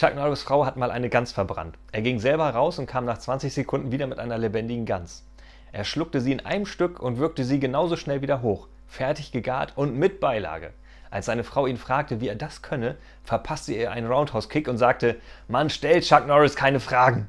Chuck Norris Frau hat mal eine Gans verbrannt. Er ging selber raus und kam nach 20 Sekunden wieder mit einer lebendigen Gans. Er schluckte sie in einem Stück und wirkte sie genauso schnell wieder hoch, fertig gegart und mit Beilage. Als seine Frau ihn fragte, wie er das könne, verpasste er einen Roundhouse-Kick und sagte: Mann, stell Chuck Norris keine Fragen.